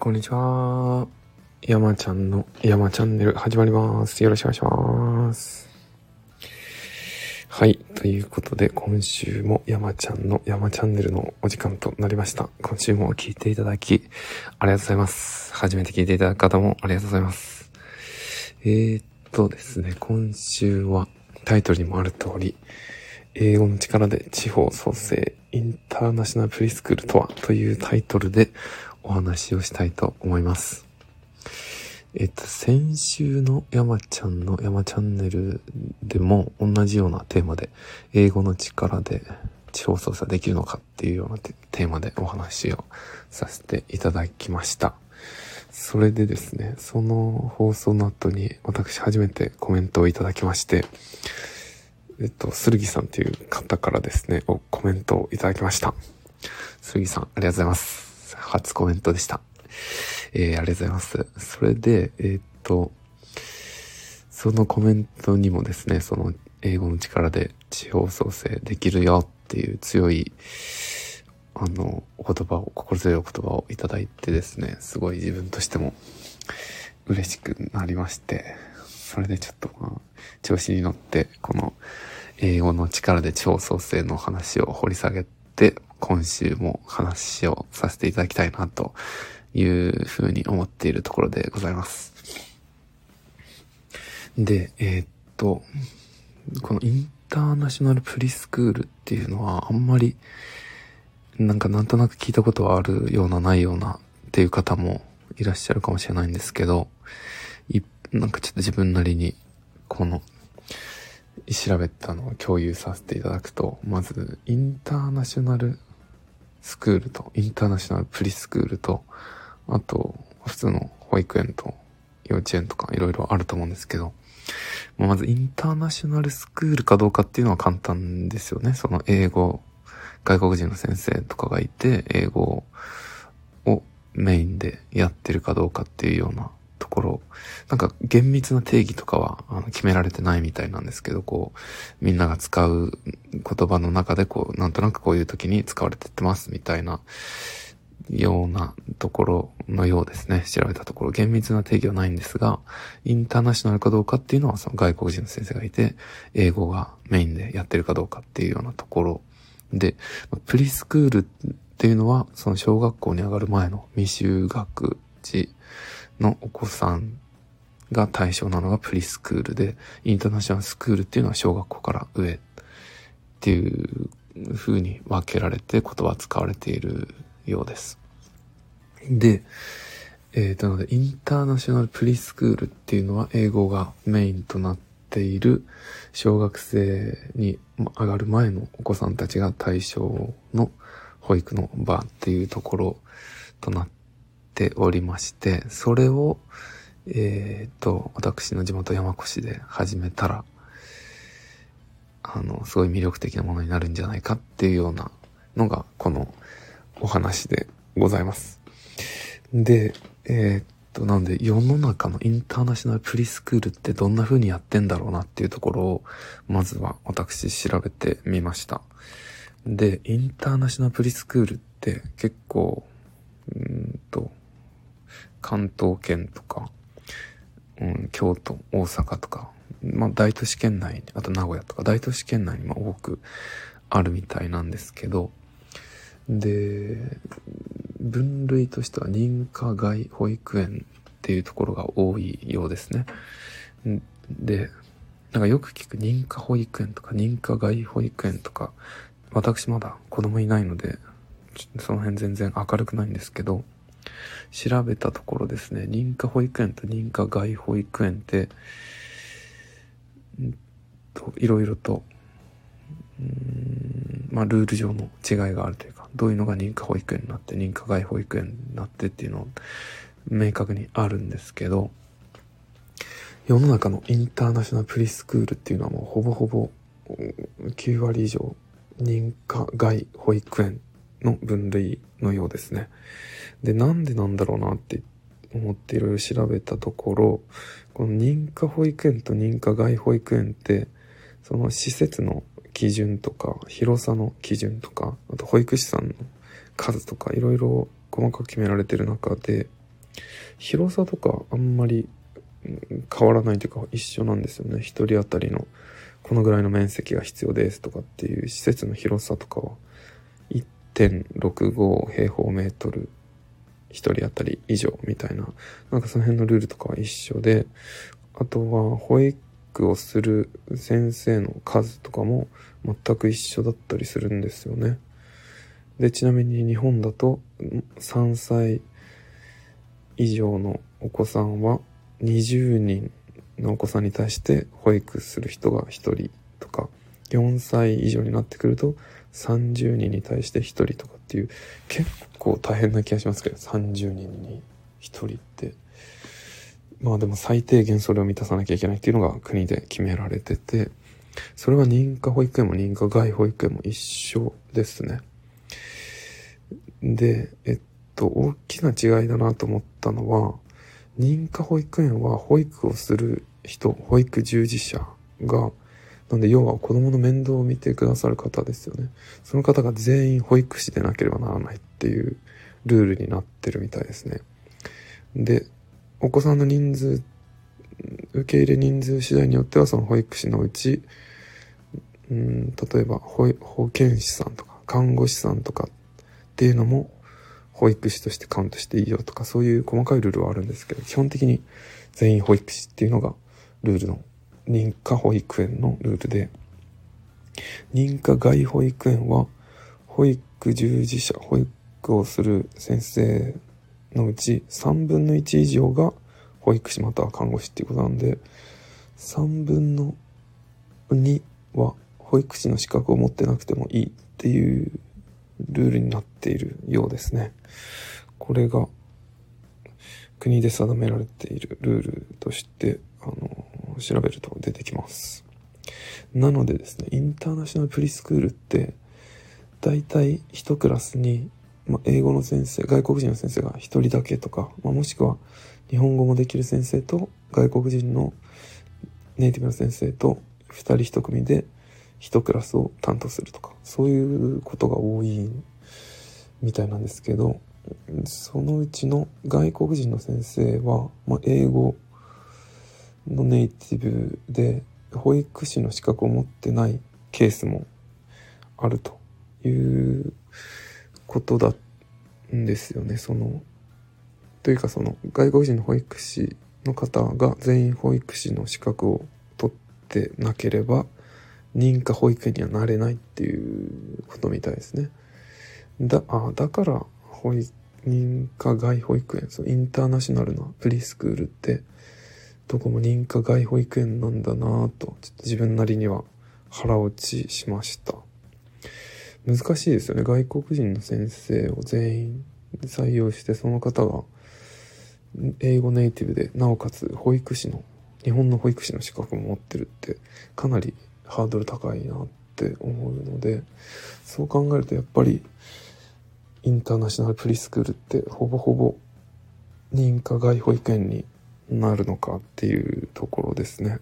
こんにちは。山ちゃんの山チャンネル始まります。よろしくお願いします。はい。ということで、今週も山ちゃんの山チャンネルのお時間となりました。今週も聞いていただき、ありがとうございます。初めて聞いていただく方もありがとうございます。えー、っとですね、今週はタイトルにもある通り、英語の力で地方創生インターナショナルプリスクールとはというタイトルでお話をしたいと思います。えっと、先週の山ちゃんの山チャンネルでも同じようなテーマで英語の力で地方操作できるのかっていうようなテーマでお話をさせていただきました。それでですね、その放送の後に私初めてコメントをいただきまして、えっと、するぎさんっていう方からですね、コメントをいただきました。するぎさん、ありがとうございます。初コメントでした。えー、ありがとうございます。それで、えーっと、そのコメントにもですね、その英語の力で地方創生できるよっていう強い、あの、言葉を、心強いお言葉をいただいてですね、すごい自分としても嬉しくなりまして、それでちょっとまあ、調子に乗って、この英語の力で地方創生の話を掘り下げて、今週も話をさせていただきたいなというふうに思っているところでございます。で、えーっと、このインターナショナルプリスクールっていうのはあんまり、なんかなんとなく聞いたことはあるようなないようなっていう方もいらっしゃるかもしれないんですけど、いなんかちょっと自分なりに、この、調べたのを共有させていただくと、まず、インターナショナルスクールと、インターナショナルプリスクールと、あと、普通の保育園と幼稚園とかいろいろあると思うんですけど、まずインターナショナルスクールかどうかっていうのは簡単ですよね。その英語、外国人の先生とかがいて、英語をメインでやってるかどうかっていうようなところ、なんか厳密な定義とかはあの決められてないみたいなんですけど、こう、みんなが使う言葉の中でこう、なんとなくこういう時に使われてってますみたいなようなところのようですね。調べたところ、厳密な定義はないんですが、インターナショナルかどうかっていうのはその外国人の先生がいて、英語がメインでやってるかどうかっていうようなところで、プリスクールっていうのは、その小学校に上がる前の未就学児のお子さんが対象なのがプリスクールで、インターナショナルスクールっていうのは小学校から上っていう風に分けられて言葉使われているようです。で、えー、となので、インターナショナルプリスクールっていうのは英語がメインとなっている小学生に上がる前のお子さんたちが対象の保育の場っていうところとなってておりまして、それを、えー、と、私の地元山古市で始めたら、あの、すごい魅力的なものになるんじゃないかっていうようなのが、このお話でございます。で、えーっと、なんで世の中のインターナショナルプリスクールってどんな風にやってんだろうなっていうところを、まずは私調べてみました。で、インターナショナルプリスクールって結構、うんと、関東圏とか、うん、京都、大阪とか、まあ大都市圏内、あと名古屋とか大都市圏内にも多くあるみたいなんですけど、で、分類としては認可外保育園っていうところが多いようですね。で、なんかよく聞く認可保育園とか認可外保育園とか、私まだ子供いないので、その辺全然明るくないんですけど、調べたところですね、認可保育園と認可外保育園って、いろいろと、まあ、ルール上の違いがあるというか、どういうのが認可保育園になって、認可外保育園になってっていうのを明確にあるんですけど、世の中のインターナショナルプリスクールっていうのはもうほぼほぼ9割以上認可外保育園の分類のようですね。で、なんでなんだろうなって思っていろいろ調べたところ、この認可保育園と認可外保育園って、その施設の基準とか、広さの基準とか、あと保育士さんの数とか、いろいろ細かく決められてる中で、広さとかあんまり変わらないというか一緒なんですよね。一人当たりのこのぐらいの面積が必要ですとかっていう施設の広さとかは1.65平方メートル1人当たり以上みたいな、なんかその辺のルールとかは一緒で、あとは保育をする先生の数とかも全く一緒だったりするんですよね。で、ちなみに日本だと3歳以上のお子さんは20人のお子さんに対して保育する人が1人とか、4歳以上になってくると30人に対して1人とかっていう結構大変な気がしますけど30人に1人って。まあでも最低限それを満たさなきゃいけないっていうのが国で決められててそれは認可保育園も認可外保育園も一緒ですね。でえっと大きな違いだなと思ったのは認可保育園は保育をする人保育従事者がなんで要は子供の面倒を見てくださる方ですよね。その方が全員保育士でなければならないっていうルールになってるみたいですね。で、お子さんの人数、受け入れ人数次第によってはその保育士のうち、うん、例えば保保健師さんとか看護師さんとかっていうのも保育士としてカウントしていいよとかそういう細かいルールはあるんですけど、基本的に全員保育士っていうのがルールの認可保育園のルールで、認可外保育園は、保育従事者、保育をする先生のうち3分の1以上が保育士または看護師っていうことなんで、3分の2は保育士の資格を持ってなくてもいいっていうルールになっているようですね。これが国で定められているルールとして、あの、調べると出てきます。なのでですね、インターナショナルプリスクールって、大体一クラスに、ま、英語の先生、外国人の先生が一人だけとか、ま、もしくは日本語もできる先生と外国人のネイティブの先生と二人一組で一クラスを担当するとか、そういうことが多いみたいなんですけど、そのうちの外国人の先生は、ま、英語のネイティブで保育士の資格を持ってないケースもあるということだんですよね。その、というかその外国人の保育士の方が全員保育士の資格を取ってなければ認可保育園にはなれないっていうことみたいですね。だ、あ、だから保育、認可外保育園、そうインターナショナルなプリスクールってどこも認可外保育園なんだなぁと、ちょっと自分なりには腹落ちしました。難しいですよね。外国人の先生を全員採用して、その方が英語ネイティブで、なおかつ保育士の、日本の保育士の資格も持ってるって、かなりハードル高いなって思うので、そう考えるとやっぱり、インターナショナルプリスクールってほぼほぼ認可外保育園になるのかっていうところですね。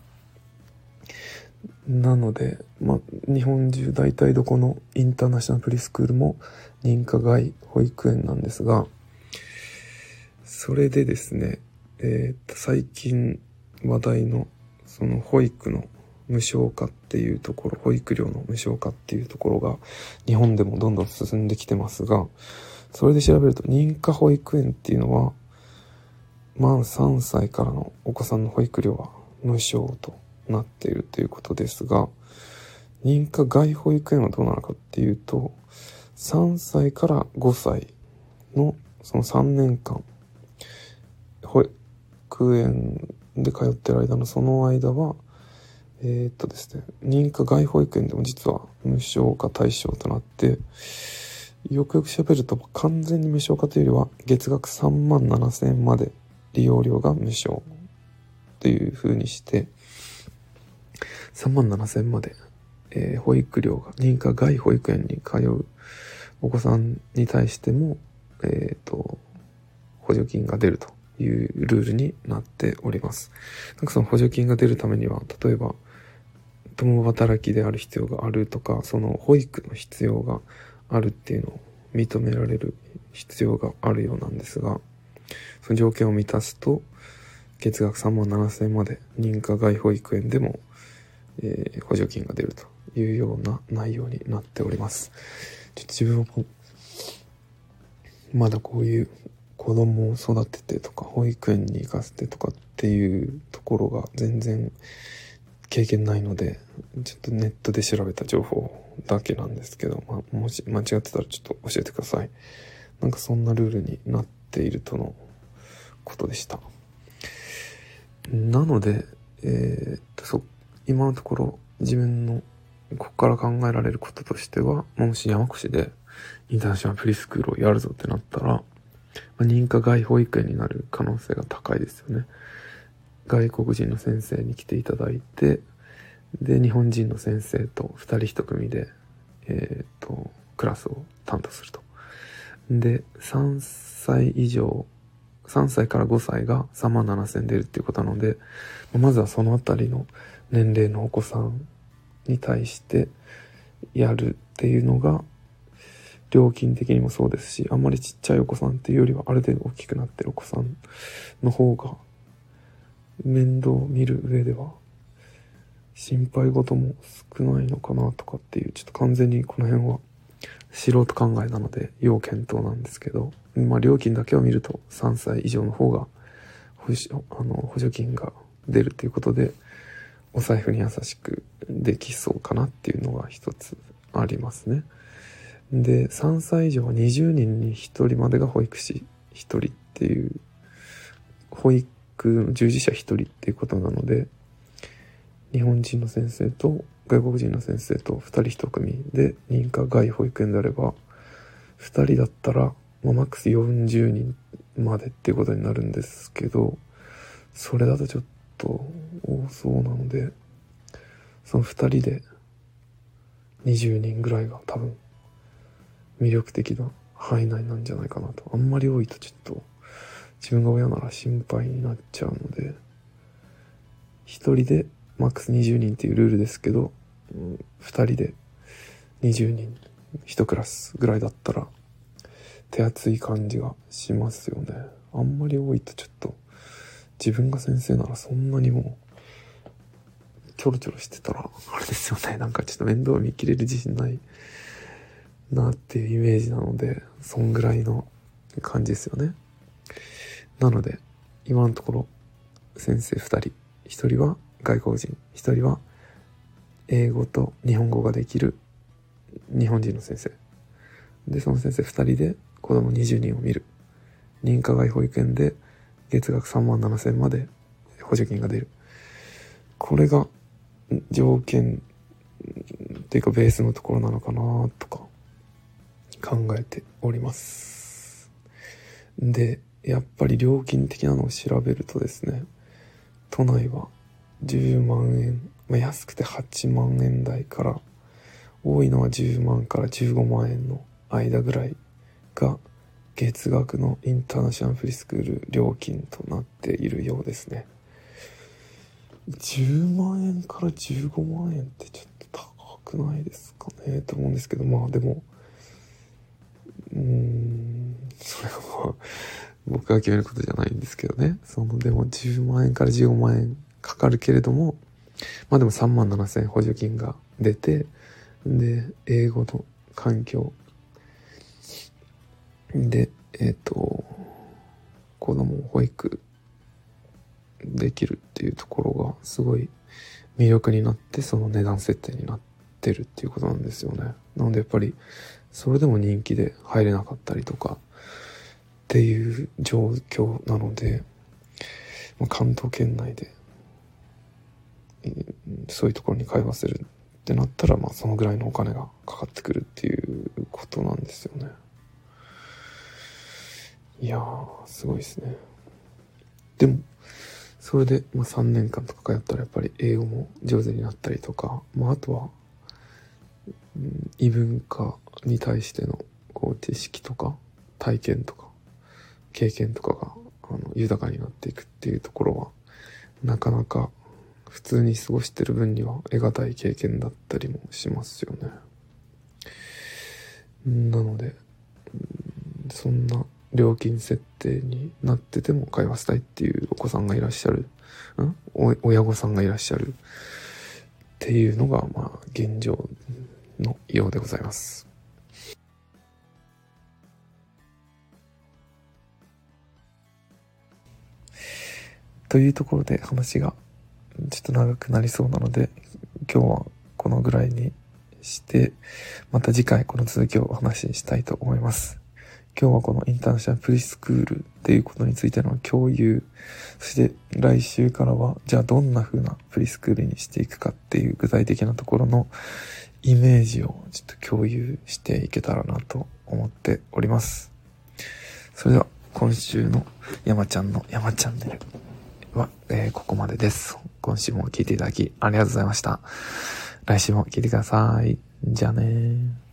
なので、まあ、日本中大体どこのインターナショナルプリスクールも認可外保育園なんですが、それでですね、えー、最近話題のその保育の無償化っていうところ、保育料の無償化っていうところが日本でもどんどん進んできてますが、それで調べると認可保育園っていうのは満3歳からのお子さんの保育料は無償となっているということですが、認可外保育園はどうなのかっていうと、3歳から5歳のその3年間、保育園で通ってる間のその間は、えー、っとですね、認可外保育園でも実は無償化対象となって、よくよく調べると完全に無償化というよりは月額3万7千円まで利用料が無償という風にして、3万7千まで、えー、保育料が、認可外保育園に通うお子さんに対しても、えっ、ー、と、補助金が出るというルールになっております。なんかその補助金が出るためには、例えば、共働きである必要があるとか、その保育の必要があるっていうのを認められる必要があるようなんですが、その条件を満たすと、月額3万7000円まで認可外保育園でも、えー、補助金が出るというような内容になっております。ちょっと自分も、まだこういう子供を育ててとか、保育園に行かせてとかっていうところが全然経験ないので、ちょっとネットで調べた情報だけなんですけど、まあ、もし間違ってたらちょっと教えてください。なんかそんなルールになっているとのことでした。なので、えー、っと、そ、今のところ自分のここから考えられることとしては、もし山越でインターナショナルプリスクールをやるぞってなったら、まあ、認可外保育園になる可能性が高いですよね。外国人の先生に来ていただいて、で、日本人の先生と二人一組で、えっ、と、クラスを担当すると。で、3歳以上、3歳から5歳が3万7000出るっていうことなので、まずはそのあたりの年齢のお子さんに対してやるっていうのが、料金的にもそうですし、あんまりちっちゃいお子さんっていうよりはある程度大きくなってるお子さんの方が面倒を見る上では心配事も少ないのかなとかっていうちょっと完全にこの辺は素人考えなので要検討なんですけどまあ料金だけを見ると3歳以上の方が補あの補助金が出るということでお財布に優しくできそうかなっていうのが一つありますね。で3歳以上は20人に1人までが保育士1人っていう保育の従事者1人っていうことなので日本人の先生と外国人の先生と2人1組で認可外保育園であれば2人だったら、まあ、マックス40人までっていうことになるんですけどそれだとちょっと多そうなのでその2人で20人ぐらいが多分魅力的な範囲内なんじゃないかなと。あんまり多いとちょっと自分が親なら心配になっちゃうので1人でマックス20人っていうルールですけど、うん、2人で20人1クラスぐらいだったら手厚い感じがしますよね。あんまり多いとちょっと自分が先生ならそんなにもちょろちょろしてたらあれですよね。なんかちょっと面倒見切れる自信ないなっていうイメージなのでそんぐらいの感じですよね。なので今のところ先生2人1人は外国人1人は英語と日本語ができる日本人の先生。でその先生2人で子供20人を見る。認可外保育園で月額3万7000まで補助金が出る。これが条件っていうかベースのところなのかなとか考えております。でやっぱり料金的なのを調べるとですね都内は10万円、まあ、安くて8万円台から多いのは10万から15万円の間ぐらいが月額のインターナショナルフリースクール料金となっているようですね。10万円から15万円ってちょっと高くないですかね？と思うんですけどまあでもうーんそれは僕が決めることじゃないんですけどね。そのでも10万円から15万円かかるけれども、まあでも3万7千円補助金が出て、で、英語の環境で、えっ、ー、と、子供を保育できるっていうところがすごい魅力になってその値段設定になってるっていうことなんですよね。なのでやっぱりそれでも人気で入れなかったりとかっていう状況なので、まあ、関東圏内でそういうところに通わせるってなったら、まあ、そのぐらいのお金がかかってくるっていうことなんですよね。いや、すごいですね。でも、それで、まあ、3年間とか通ったらやっぱり英語も上手になったりとか、まあ、あとは、異文化に対してのこう知識とか体験とか経験とかがあの豊かになっていくっていうところはなかなか普通に過ごしてる分には得難い経験だったりもしますよね。なので、そんな料金設定になってても通わせたいっていうお子さんがいらっしゃる、ん？親御さんがいらっしゃるっていうのが、まあ、現状のようでございます。というところで話がちょっと長くなりそうなので、今日はこのぐらいにして、また次回この続きをお話ししたいと思います。今日はこのインターナショナルプリスクールっていうことについての共有、そして来週からは、じゃあどんな風なプリスクールにしていくかっていう具体的なところのイメージをちょっと共有していけたらなと思っております。それでは今週の山ちゃんの山チャンネルは、えー、ここまでです。今週も聞いていただきありがとうございました。来週も聞いてください。じゃあねー。